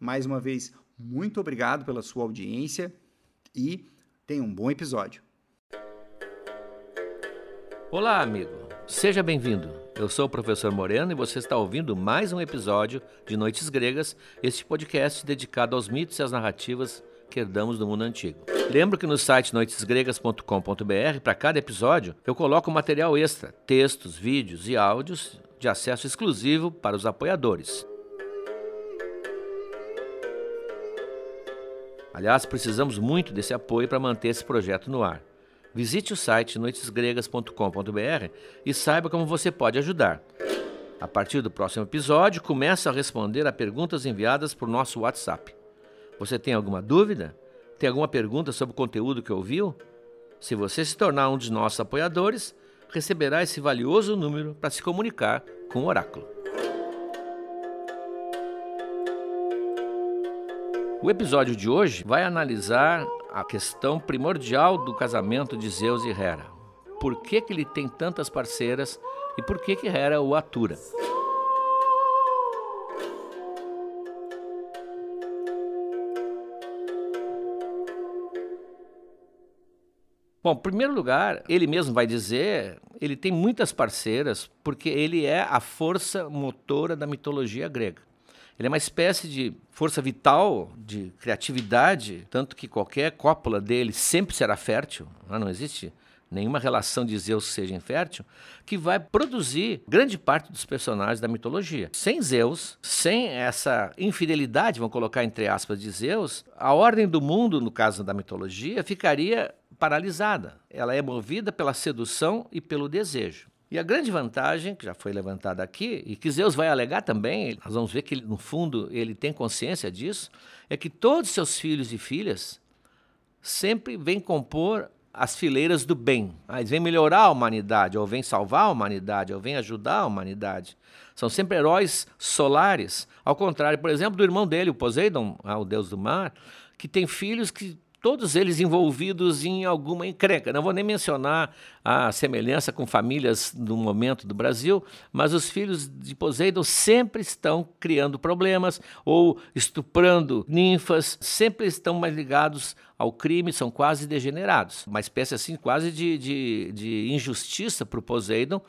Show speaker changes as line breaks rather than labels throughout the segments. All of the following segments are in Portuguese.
Mais uma vez, muito obrigado pela sua audiência e tenha um bom episódio.
Olá, amigo. Seja bem-vindo. Eu sou o professor Moreno e você está ouvindo mais um episódio de Noites Gregas, este podcast dedicado aos mitos e às narrativas que herdamos do mundo antigo. Lembro que no site noitesgregas.com.br, para cada episódio, eu coloco material extra, textos, vídeos e áudios de acesso exclusivo para os apoiadores. Aliás, precisamos muito desse apoio para manter esse projeto no ar. Visite o site noitesgregas.com.br e saiba como você pode ajudar. A partir do próximo episódio, começo a responder a perguntas enviadas por nosso WhatsApp. Você tem alguma dúvida? Tem alguma pergunta sobre o conteúdo que ouviu? Se você se tornar um dos nossos apoiadores, receberá esse valioso número para se comunicar com o oráculo. O episódio de hoje vai analisar a questão primordial do casamento de Zeus e Hera. Por que, que ele tem tantas parceiras e por que, que Hera o atura? Bom, em primeiro lugar, ele mesmo vai dizer, ele tem muitas parceiras, porque ele é a força motora da mitologia grega. Ele é uma espécie de força vital, de criatividade, tanto que qualquer cópula dele sempre será fértil, né? não existe nenhuma relação de Zeus seja infértil, que vai produzir grande parte dos personagens da mitologia. Sem Zeus, sem essa infidelidade, vamos colocar entre aspas, de Zeus, a ordem do mundo, no caso da mitologia, ficaria paralisada. Ela é movida pela sedução e pelo desejo. E a grande vantagem, que já foi levantada aqui, e que Zeus vai alegar também, nós vamos ver que no fundo ele tem consciência disso, é que todos seus filhos e filhas sempre vêm compor as fileiras do bem. Ah, eles vêm melhorar a humanidade, ou vêm salvar a humanidade, ou vêm ajudar a humanidade. São sempre heróis solares. Ao contrário, por exemplo, do irmão dele, o Poseidon, ah, o deus do mar, que tem filhos que todos eles envolvidos em alguma encrenca. Não vou nem mencionar a semelhança com famílias do momento do Brasil, mas os filhos de Poseidon sempre estão criando problemas ou estuprando ninfas, sempre estão mais ligados ao crime, são quase degenerados. Uma espécie assim quase de, de, de injustiça para o Poseidon,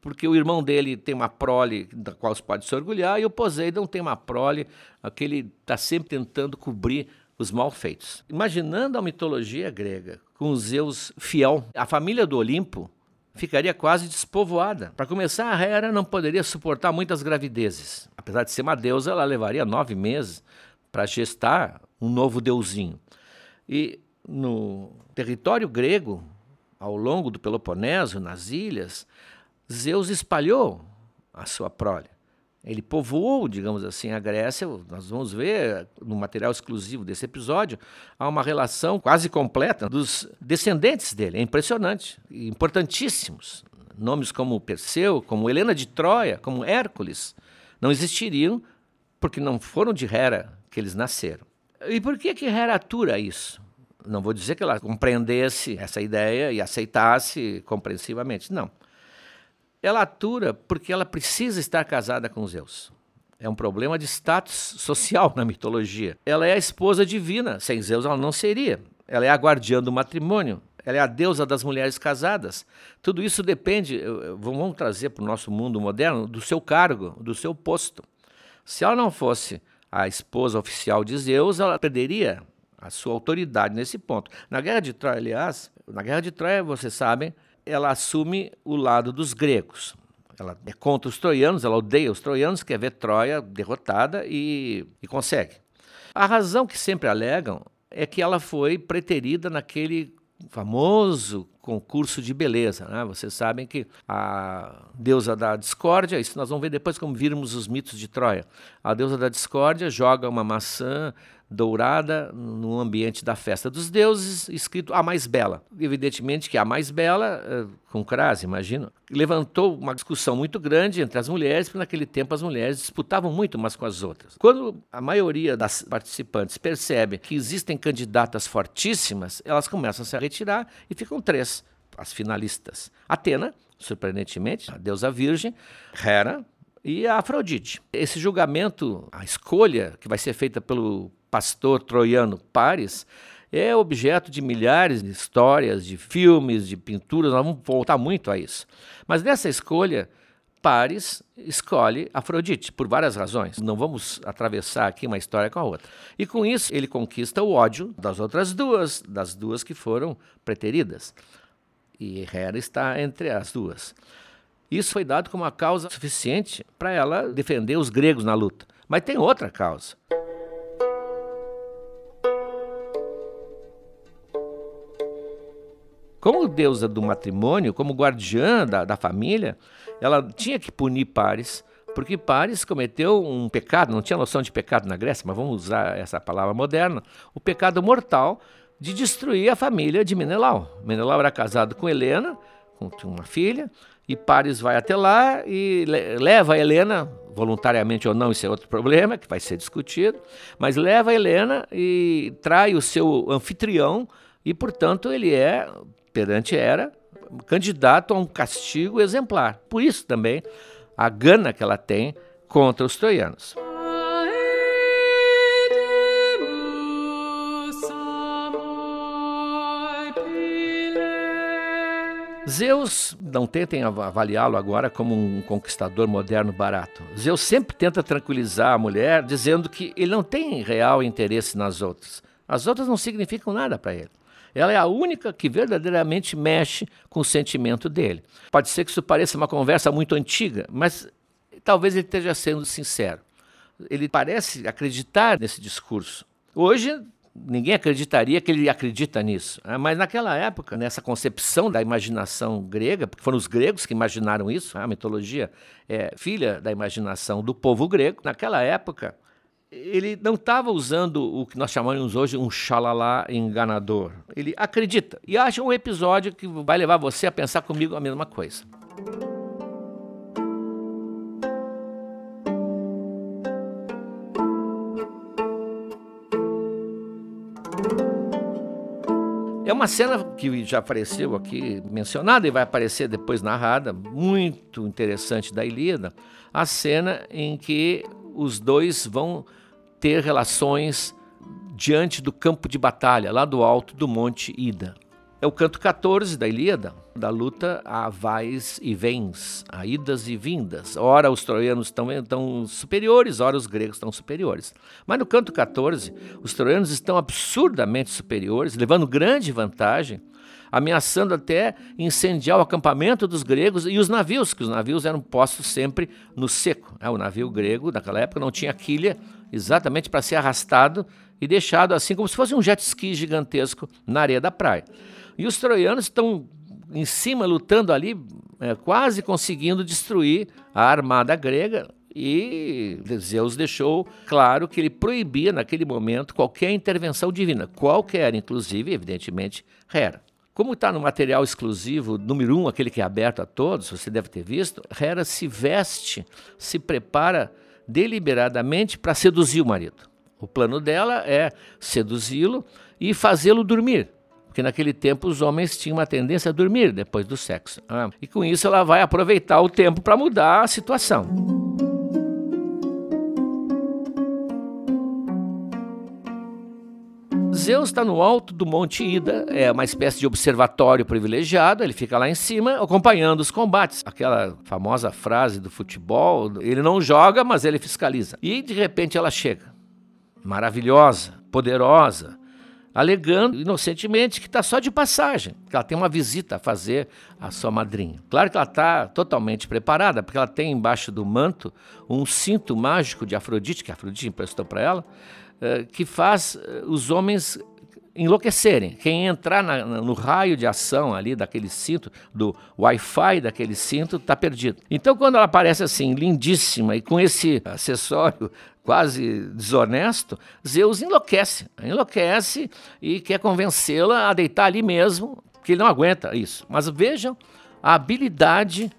porque o irmão dele tem uma prole da qual se pode se orgulhar e o Poseidon tem uma prole que ele está sempre tentando cobrir os malfeitos. Imaginando a mitologia grega com Zeus fiel, a família do Olimpo ficaria quase despovoada. Para começar, a Hera não poderia suportar muitas gravidezes. Apesar de ser uma deusa, ela levaria nove meses para gestar um novo deusinho. E no território grego, ao longo do Peloponeso, nas ilhas, Zeus espalhou a sua prole. Ele povoou, digamos assim, a Grécia. Nós vamos ver no material exclusivo desse episódio, há uma relação quase completa dos descendentes dele. É impressionante, importantíssimos. Nomes como Perseu, como Helena de Troia, como Hércules, não existiriam porque não foram de Hera que eles nasceram. E por que que Hera atura isso? Não vou dizer que ela compreendesse essa ideia e aceitasse compreensivamente, não. Ela atura porque ela precisa estar casada com Zeus. É um problema de status social na mitologia. Ela é a esposa divina, sem Zeus ela não seria. Ela é a guardiã do matrimônio, ela é a deusa das mulheres casadas. Tudo isso depende, vamos trazer para o nosso mundo moderno, do seu cargo, do seu posto. Se ela não fosse a esposa oficial de Zeus, ela perderia a sua autoridade nesse ponto. Na Guerra de Troia, aliás, na Guerra de Troia, vocês sabem, ela assume o lado dos gregos. Ela é contra os troianos, ela odeia os troianos, quer ver Troia derrotada e, e consegue. A razão que sempre alegam é que ela foi preterida naquele famoso concurso de beleza. Né? Vocês sabem que a deusa da discórdia, isso nós vamos ver depois como virmos os mitos de Troia. A deusa da discórdia joga uma maçã dourada no ambiente da festa dos deuses, escrito a mais bela. Evidentemente que a mais bela, eh, com crase, imagino, levantou uma discussão muito grande entre as mulheres, porque naquele tempo as mulheres disputavam muito umas com as outras. Quando a maioria das participantes percebe que existem candidatas fortíssimas, elas começam a se retirar e ficam três, as finalistas. Atena, surpreendentemente, a deusa virgem, Hera, e a Afrodite. Esse julgamento, a escolha que vai ser feita pelo pastor troiano Paris, é objeto de milhares de histórias, de filmes, de pinturas, nós vamos voltar muito a isso. Mas nessa escolha, Paris escolhe Afrodite, por várias razões. Não vamos atravessar aqui uma história com a outra. E com isso, ele conquista o ódio das outras duas, das duas que foram preteridas. E Hera está entre as duas. Isso foi dado como uma causa suficiente para ela defender os gregos na luta. Mas tem outra causa. Como deusa do matrimônio, como guardiã da, da família, ela tinha que punir Paris, porque Paris cometeu um pecado, não tinha noção de pecado na Grécia, mas vamos usar essa palavra moderna, o pecado mortal de destruir a família de Menelau. Menelau era casado com Helena, tinha uma filha, e Paris vai até lá e leva a Helena, voluntariamente ou não, isso é outro problema que vai ser discutido, mas leva a Helena e trai o seu anfitrião, e portanto ele é perante era candidato a um castigo exemplar. Por isso também a gana que ela tem contra os troianos. Zeus, não tentem avaliá-lo agora como um conquistador moderno barato. Zeus sempre tenta tranquilizar a mulher, dizendo que ele não tem real interesse nas outras. As outras não significam nada para ele. Ela é a única que verdadeiramente mexe com o sentimento dele. Pode ser que isso pareça uma conversa muito antiga, mas talvez ele esteja sendo sincero. Ele parece acreditar nesse discurso. Hoje, ninguém acreditaria que ele acredita nisso. Né? Mas naquela época, nessa concepção da imaginação grega, porque foram os gregos que imaginaram isso, a mitologia é filha da imaginação do povo grego, naquela época ele não estava usando o que nós chamamos hoje um xalalá enganador. Ele acredita e acha um episódio que vai levar você a pensar comigo a mesma coisa. É uma cena que já apareceu aqui mencionada e vai aparecer depois narrada, muito interessante da Ilíada, a cena em que os dois vão ter relações diante do campo de batalha, lá do alto do Monte Ida. É o canto 14 da Ilíada, da luta a vais e vens, a idas e vindas. Ora os troianos estão, estão superiores, ora os gregos estão superiores. Mas no canto 14, os troianos estão absurdamente superiores, levando grande vantagem, ameaçando até incendiar o acampamento dos gregos e os navios, que os navios eram postos sempre no seco. É, o navio grego, naquela época, não tinha quilha, exatamente para ser arrastado e deixado assim como se fosse um jet ski gigantesco na areia da praia. E os troianos estão em cima, lutando ali, é, quase conseguindo destruir a armada grega. E Zeus deixou claro que ele proibia naquele momento qualquer intervenção divina, qualquer, inclusive, evidentemente, Hera. Como está no material exclusivo, número um, aquele que é aberto a todos, você deve ter visto, Hera se veste, se prepara deliberadamente para seduzir o marido. O plano dela é seduzi-lo e fazê-lo dormir. Porque naquele tempo os homens tinham uma tendência a dormir depois do sexo. Ah, e com isso ela vai aproveitar o tempo para mudar a situação. Zeus está no alto do Monte Ida, é uma espécie de observatório privilegiado, ele fica lá em cima acompanhando os combates. Aquela famosa frase do futebol, ele não joga, mas ele fiscaliza. E de repente ela chega, maravilhosa, poderosa, alegando inocentemente que está só de passagem, que ela tem uma visita a fazer à sua madrinha. Claro que ela está totalmente preparada, porque ela tem embaixo do manto um cinto mágico de Afrodite, que Afrodite emprestou para ela, eh, que faz eh, os homens enlouquecerem. Quem entrar no raio de ação ali daquele cinto, do Wi-Fi daquele cinto, está perdido. Então, quando ela aparece assim, lindíssima e com esse acessório quase desonesto, Zeus enlouquece. Enlouquece e quer convencê-la a deitar ali mesmo, que ele não aguenta isso. Mas vejam a habilidade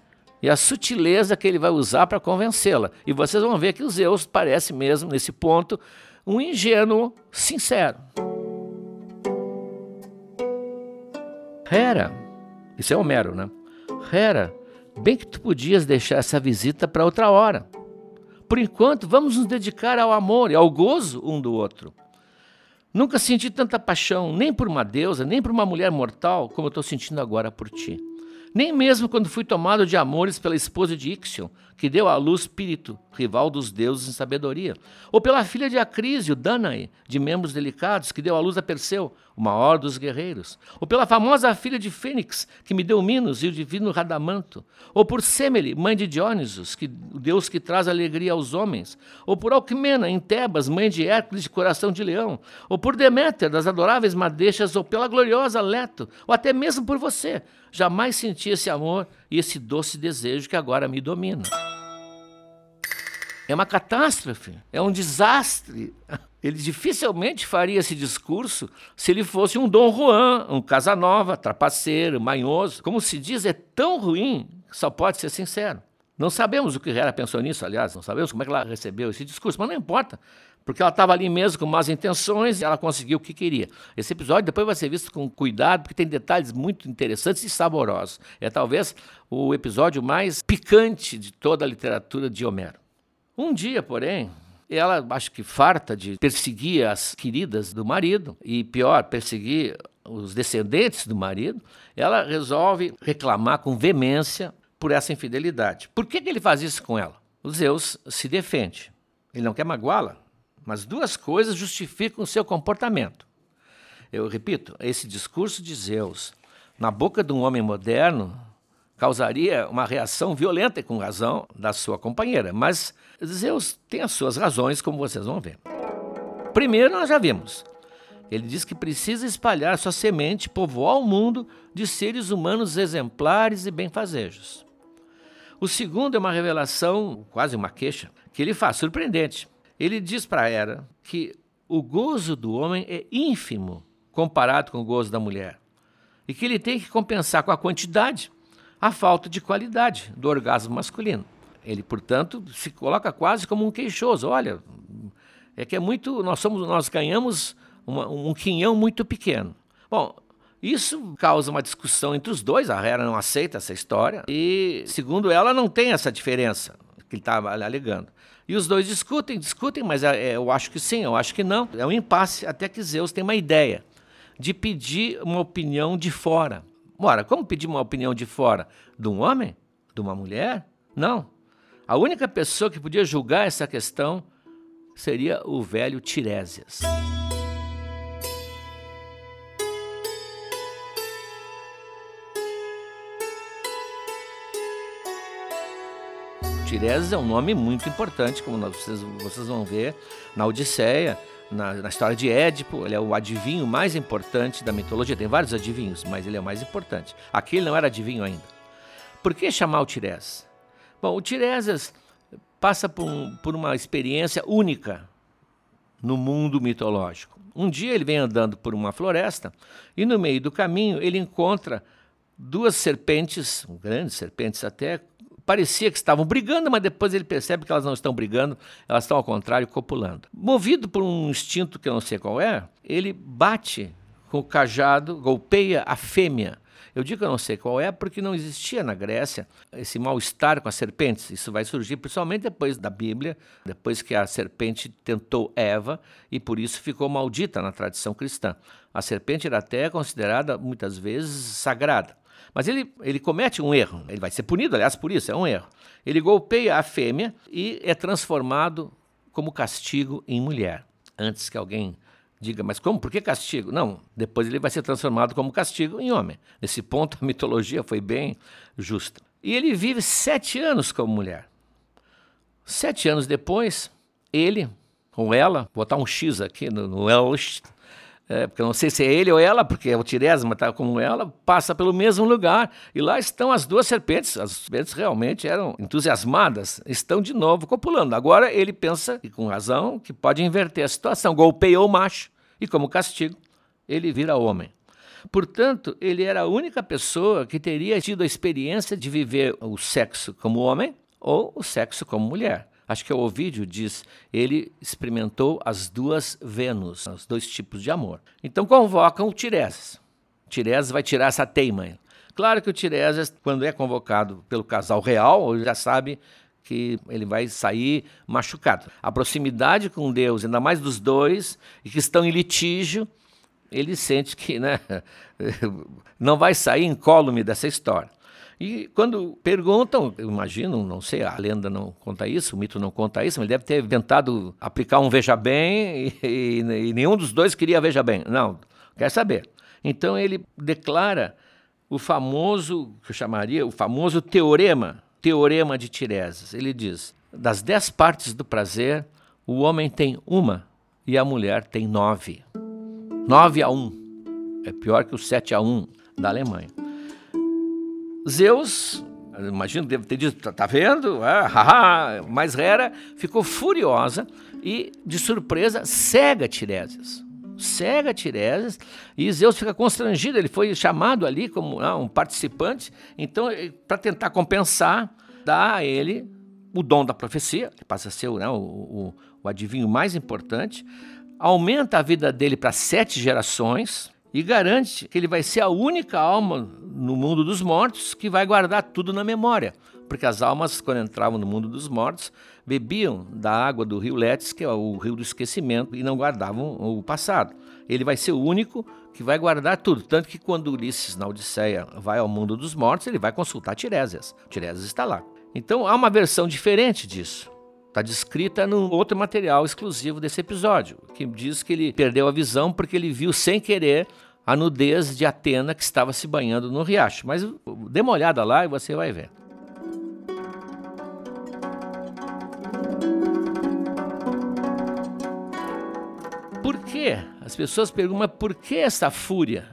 e a sutileza que ele vai usar para convencê-la. E vocês vão ver que o Zeus parece mesmo, nesse ponto, um ingênuo sincero. Hera, isso é Homero, né? Hera, bem que tu podias deixar essa visita para outra hora. Por enquanto, vamos nos dedicar ao amor e ao gozo um do outro. Nunca senti tanta paixão, nem por uma deusa, nem por uma mulher mortal, como eu estou sentindo agora por ti. Nem mesmo quando fui tomado de amores pela esposa de Ixion, que deu à luz Espírito, rival dos deuses em sabedoria, ou pela filha de Acrísio, Danae, de membros delicados, que deu à luz a Perseu, o maior dos guerreiros, ou pela famosa filha de Fênix, que me deu Minos e o divino Radamanto, ou por Semele, mãe de Dionisos, que, o deus que traz alegria aos homens, ou por Alcmena, em Tebas, mãe de Hércules de coração de leão, ou por Deméter, das adoráveis madeixas, ou pela gloriosa Leto, ou até mesmo por você, jamais senti esse amor e esse doce desejo que agora me domina. É uma catástrofe, é um desastre. Ele dificilmente faria esse discurso se ele fosse um Dom Juan, um Casanova, trapaceiro, manhoso. Como se diz, é tão ruim que só pode ser sincero. Não sabemos o que ela pensou nisso, aliás, não sabemos como é que ela recebeu esse discurso, mas não importa, porque ela estava ali mesmo com más intenções e ela conseguiu o que queria. Esse episódio depois vai ser visto com cuidado, porque tem detalhes muito interessantes e saborosos. É talvez o episódio mais picante de toda a literatura de Homero. Um dia, porém, ela, acho que farta de perseguir as queridas do marido, e pior, perseguir os descendentes do marido, ela resolve reclamar com veemência por essa infidelidade. Por que, que ele faz isso com ela? O Zeus se defende. Ele não quer magoá-la, mas duas coisas justificam o seu comportamento. Eu repito, esse discurso de Zeus na boca de um homem moderno causaria uma reação violenta com razão da sua companheira. Mas Zeus tem as suas razões, como vocês vão ver. Primeiro, nós já vimos. Ele diz que precisa espalhar sua semente, povoar o mundo de seres humanos exemplares e benfazejos. O segundo é uma revelação, quase uma queixa, que ele faz, surpreendente. Ele diz para Hera que o gozo do homem é ínfimo comparado com o gozo da mulher e que ele tem que compensar com a quantidade a falta de qualidade do orgasmo masculino. Ele, portanto, se coloca quase como um queixoso. Olha, é que é muito. Nós, somos, nós ganhamos uma, um quinhão muito pequeno. Bom, isso causa uma discussão entre os dois. A Hera não aceita essa história e, segundo ela, não tem essa diferença que ele estava alegando. E os dois discutem, discutem, mas é, eu acho que sim, eu acho que não. É um impasse até que Zeus tem uma ideia de pedir uma opinião de fora. Ora, como pedir uma opinião de fora? De um homem? De uma mulher? Não. A única pessoa que podia julgar essa questão seria o velho Tiresias. Tiresias é um nome muito importante, como vocês, vão ver na Odisseia. Na, na, história de Édipo, ele é o adivinho mais importante da mitologia. Tem vários adivinhos, mas ele é o mais importante. Aqui ele não era adivinho ainda. Por que chamar o Tiresias? Bom, o Tiresias passa por, um, por uma experiência única no mundo mitológico. Um dia ele vem andando por uma floresta e no meio do caminho ele encontra duas serpentes, grandes serpentes até, parecia que estavam brigando, mas depois ele percebe que elas não estão brigando, elas estão ao contrário copulando. Movido por um instinto que eu não sei qual é, ele bate com o cajado, golpeia a fêmea. Eu digo que eu não sei qual é porque não existia na Grécia esse mal-estar com as serpentes. Isso vai surgir principalmente depois da Bíblia, depois que a serpente tentou Eva e por isso ficou maldita na tradição cristã. A serpente era até considerada muitas vezes sagrada. Mas ele, ele comete um erro, ele vai ser punido, aliás, por isso, é um erro. Ele golpeia a fêmea e é transformado como castigo em mulher. Antes que alguém diga, mas como? Por que castigo? Não, depois ele vai ser transformado como castigo em homem. Nesse ponto, a mitologia foi bem justa. E ele vive sete anos como mulher. Sete anos depois, ele ou ela, botar um X aqui no, no é, porque eu não sei se é ele ou ela, porque o Tiresma está como ela, passa pelo mesmo lugar. E lá estão as duas serpentes. As serpentes realmente eram entusiasmadas, estão de novo copulando. Agora ele pensa, e com razão, que pode inverter a situação. Golpeou o macho e, como castigo, ele vira homem. Portanto, ele era a única pessoa que teria tido a experiência de viver o sexo como homem ou o sexo como mulher acho que é o Ovídio diz, ele experimentou as duas Vênus, os dois tipos de amor. Então convocam o Tiresias. Tiresias vai tirar essa teima. Claro que o Tiresias, quando é convocado pelo casal real, ele já sabe que ele vai sair machucado. A proximidade com Deus, ainda mais dos dois, e que estão em litígio, ele sente que né, não vai sair incólume dessa história. E quando perguntam, imagino, não sei, a lenda não conta isso, o mito não conta isso, mas ele deve ter tentado aplicar um veja bem e, e, e nenhum dos dois queria veja bem. Não, quer saber. Então ele declara o famoso, que eu chamaria, o famoso teorema, teorema de Tiresias. Ele diz: das dez partes do prazer, o homem tem uma e a mulher tem nove. Nove a um. É pior que o sete a um da Alemanha. Zeus, imagino deve ter dito, tá, tá vendo? Ah, Mas Hera ficou furiosa e, de surpresa, cega Tiresias. Cega Tiresias e Zeus fica constrangido. Ele foi chamado ali como ah, um participante, então, para tentar compensar, dá a ele o dom da profecia, que passa a ser né, o, o, o adivinho mais importante, aumenta a vida dele para sete gerações e garante que ele vai ser a única alma no mundo dos mortos que vai guardar tudo na memória. Porque as almas, quando entravam no mundo dos mortos, bebiam da água do rio Letes, que é o rio do esquecimento, e não guardavam o passado. Ele vai ser o único que vai guardar tudo. Tanto que quando Ulisses, na Odisseia, vai ao mundo dos mortos, ele vai consultar Tiresias. Tiresias está lá. Então há uma versão diferente disso. Está descrita num outro material exclusivo desse episódio, que diz que ele perdeu a visão porque ele viu sem querer a nudez de Atena que estava se banhando no riacho. Mas dê uma olhada lá e você vai ver. Por que? As pessoas perguntam, mas por que essa fúria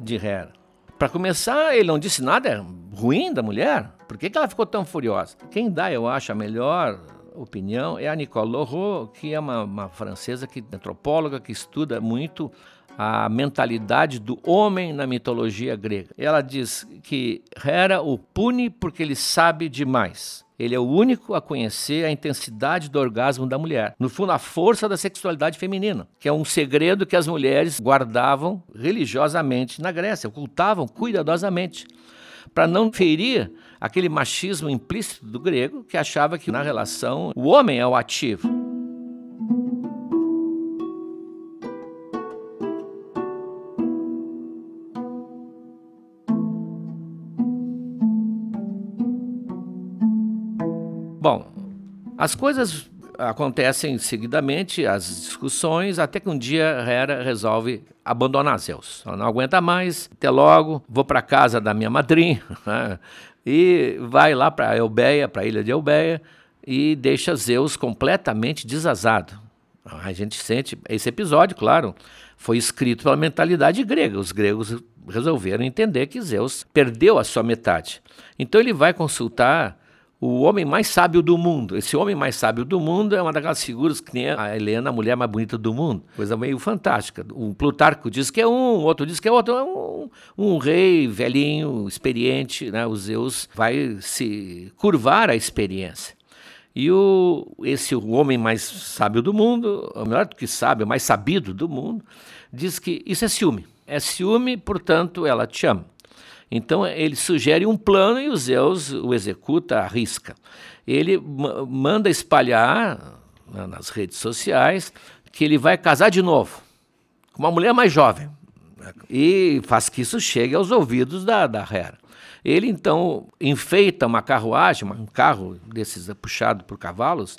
de Hera? Para começar, ele não disse nada ruim da mulher. Por que, que ela ficou tão furiosa? Quem dá, eu acho, a melhor opinião é a Nicole Leroux, que é uma, uma francesa, que, antropóloga, que estuda muito a mentalidade do homem na mitologia grega. Ela diz que Hera o pune porque ele sabe demais. Ele é o único a conhecer a intensidade do orgasmo da mulher. No fundo, a força da sexualidade feminina, que é um segredo que as mulheres guardavam religiosamente na Grécia, ocultavam cuidadosamente, para não ferir aquele machismo implícito do grego que achava que na relação o homem é o ativo. Bom, as coisas acontecem seguidamente, as discussões, até que um dia Hera resolve abandonar Zeus. Ela não aguenta mais, até logo, vou para casa da minha madrinha, né? e vai lá para Elbeia, para a ilha de Elbeia, e deixa Zeus completamente desazado. A gente sente. Esse episódio, claro, foi escrito pela mentalidade grega. Os gregos resolveram entender que Zeus perdeu a sua metade. Então ele vai consultar o homem mais sábio do mundo. Esse homem mais sábio do mundo é uma daquelas figuras que nem a Helena, a mulher mais bonita do mundo. Coisa meio fantástica. Um Plutarco diz que é um, outro diz que é outro. É um, um rei velhinho, experiente, né? o Zeus vai se curvar à experiência. E o, esse o homem mais sábio do mundo, o melhor do que sábio, o mais sabido do mundo, diz que isso é ciúme. É ciúme, portanto, ela te ama. Então ele sugere um plano e o Zeus o executa à risca. Ele manda espalhar nas redes sociais que ele vai casar de novo com uma mulher mais jovem e faz que isso chegue aos ouvidos da, da Hera. Ele então enfeita uma carruagem, um carro desses puxado por cavalos,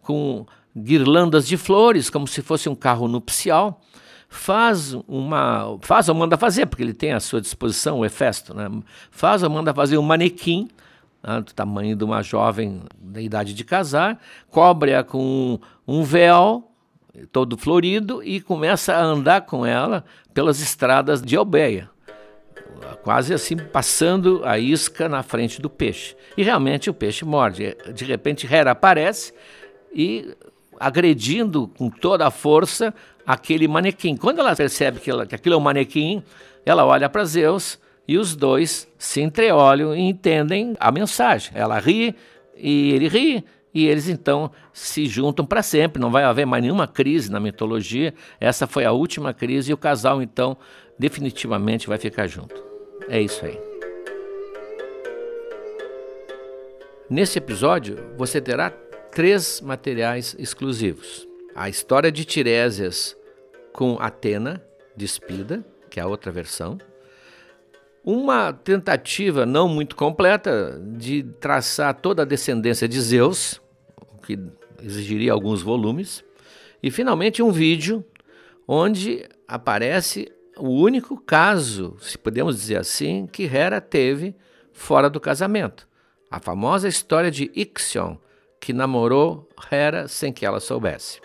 com guirlandas de flores, como se fosse um carro nupcial. Faz uma. Faz ou manda fazer, porque ele tem à sua disposição o Hefesto, né? Faz ou manda fazer um manequim né, do tamanho de uma jovem da idade de casar, cobre-a com um véu todo florido e começa a andar com ela pelas estradas de Albeia quase assim passando a isca na frente do peixe. E realmente o peixe morde. De repente Hera aparece e agredindo com toda a força aquele manequim. Quando ela percebe que, ela, que aquilo é um manequim, ela olha para Zeus e os dois se entreolham e entendem a mensagem. Ela ri e ele ri. E eles então se juntam para sempre, não vai haver mais nenhuma crise na mitologia. Essa foi a última crise e o casal então definitivamente vai ficar junto. É isso aí. Nesse episódio, você terá três materiais exclusivos: a história de Tiresias com Atena, despida, que é a outra versão, uma tentativa não muito completa de traçar toda a descendência de Zeus, o que exigiria alguns volumes, e finalmente um vídeo onde aparece o único caso, se podemos dizer assim, que Hera teve fora do casamento. A famosa história de Ixion, que namorou Hera sem que ela soubesse.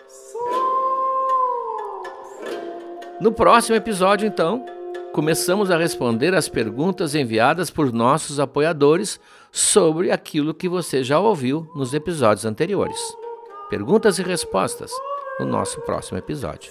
No próximo episódio, então, começamos a responder as perguntas enviadas por nossos apoiadores sobre aquilo que você já ouviu nos episódios anteriores. Perguntas e respostas no nosso próximo episódio.